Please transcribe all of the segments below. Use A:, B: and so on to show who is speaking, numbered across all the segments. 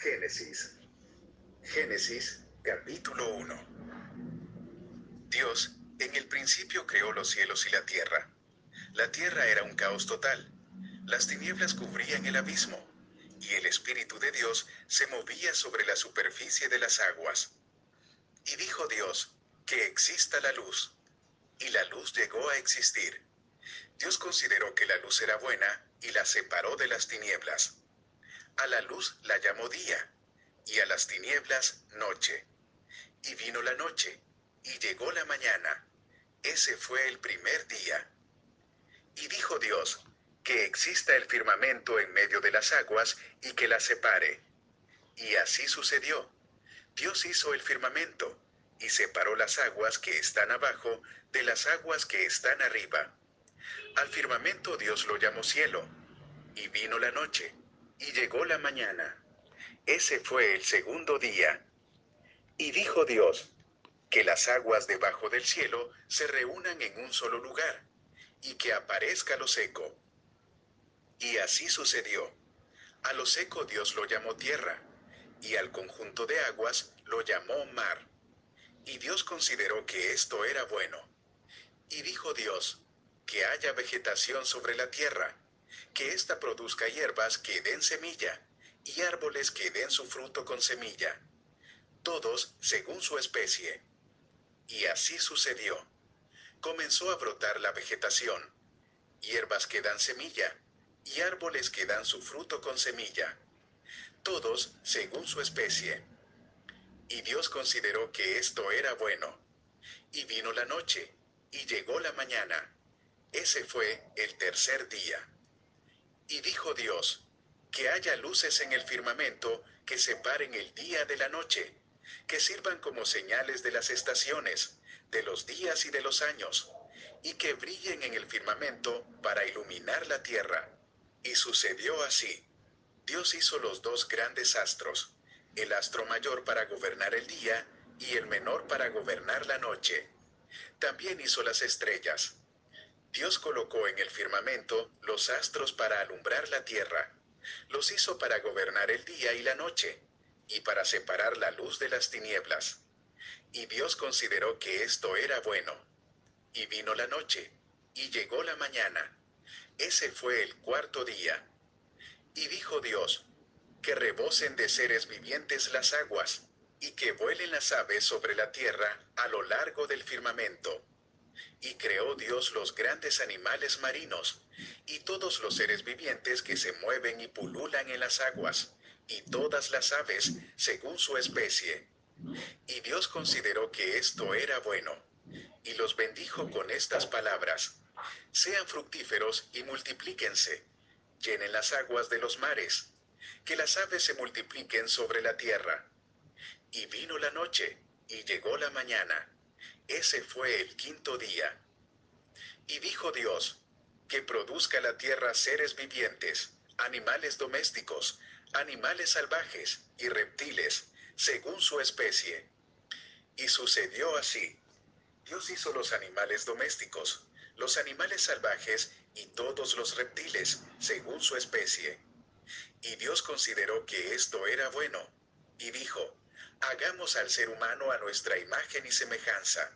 A: Génesis. Génesis capítulo 1. Dios en el principio creó los cielos y la tierra. La tierra era un caos total. Las tinieblas cubrían el abismo y el Espíritu de Dios se movía sobre la superficie de las aguas. Y dijo Dios, que exista la luz. Y la luz llegó a existir. Dios consideró que la luz era buena y la separó de las tinieblas. A la luz la llamó día y a las tinieblas noche. Y vino la noche y llegó la mañana. Ese fue el primer día. Y dijo Dios, que exista el firmamento en medio de las aguas y que las separe. Y así sucedió. Dios hizo el firmamento y separó las aguas que están abajo de las aguas que están arriba. Al firmamento Dios lo llamó cielo, y vino la noche, y llegó la mañana. Ese fue el segundo día. Y dijo Dios, que las aguas debajo del cielo se reúnan en un solo lugar, y que aparezca lo seco. Y así sucedió. A lo seco Dios lo llamó tierra, y al conjunto de aguas lo llamó mar. Y Dios consideró que esto era bueno. Y dijo Dios, que haya vegetación sobre la tierra, que ésta produzca hierbas que den semilla, y árboles que den su fruto con semilla, todos según su especie. Y así sucedió. Comenzó a brotar la vegetación, hierbas que dan semilla, y árboles que dan su fruto con semilla, todos según su especie y Dios consideró que esto era bueno. Y vino la noche, y llegó la mañana. Ese fue el tercer día. Y dijo Dios, que haya luces en el firmamento que separen el día de la noche, que sirvan como señales de las estaciones, de los días y de los años, y que brillen en el firmamento para iluminar la tierra. Y sucedió así. Dios hizo los dos grandes astros, el astro mayor para gobernar el día y el menor para gobernar la noche. También hizo las estrellas. Dios colocó en el firmamento los astros para alumbrar la tierra. Los hizo para gobernar el día y la noche, y para separar la luz de las tinieblas. Y Dios consideró que esto era bueno. Y vino la noche, y llegó la mañana. Ese fue el cuarto día. Y dijo Dios, que rebosen de seres vivientes las aguas, y que vuelen las aves sobre la tierra a lo largo del firmamento. Y creó Dios los grandes animales marinos, y todos los seres vivientes que se mueven y pululan en las aguas, y todas las aves según su especie. Y Dios consideró que esto era bueno, y los bendijo con estas palabras. Sean fructíferos y multiplíquense, llenen las aguas de los mares, que las aves se multipliquen sobre la tierra. Y vino la noche, y llegó la mañana. Ese fue el quinto día. Y dijo Dios, que produzca la tierra seres vivientes, animales domésticos, animales salvajes y reptiles, según su especie. Y sucedió así. Dios hizo los animales domésticos, los animales salvajes y todos los reptiles, según su especie y Dios consideró que esto era bueno, y dijo, hagamos al ser humano a nuestra imagen y semejanza,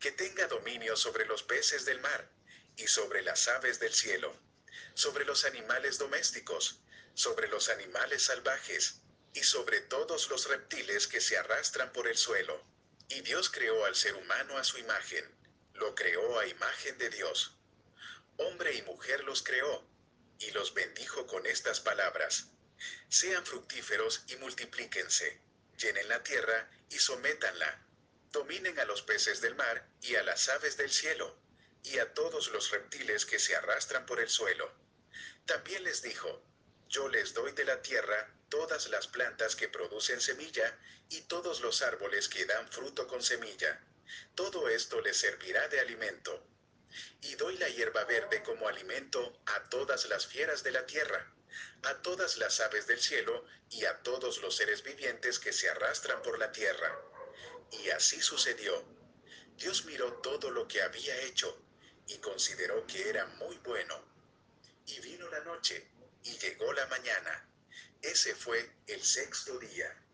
A: que tenga dominio sobre los peces del mar, y sobre las aves del cielo, sobre los animales domésticos, sobre los animales salvajes, y sobre todos los reptiles que se arrastran por el suelo. Y Dios creó al ser humano a su imagen, lo creó a imagen de Dios. Hombre y mujer los creó, y los bendijo con estas palabras. Sean fructíferos y multiplíquense, llenen la tierra y sométanla, dominen a los peces del mar y a las aves del cielo, y a todos los reptiles que se arrastran por el suelo. También les dijo, yo les doy de la tierra todas las plantas que producen semilla y todos los árboles que dan fruto con semilla. Todo esto les servirá de alimento y doy la hierba verde como alimento a todas las fieras de la tierra, a todas las aves del cielo y a todos los seres vivientes que se arrastran por la tierra. Y así sucedió. Dios miró todo lo que había hecho y consideró que era muy bueno. Y vino la noche y llegó la mañana. Ese fue el sexto día.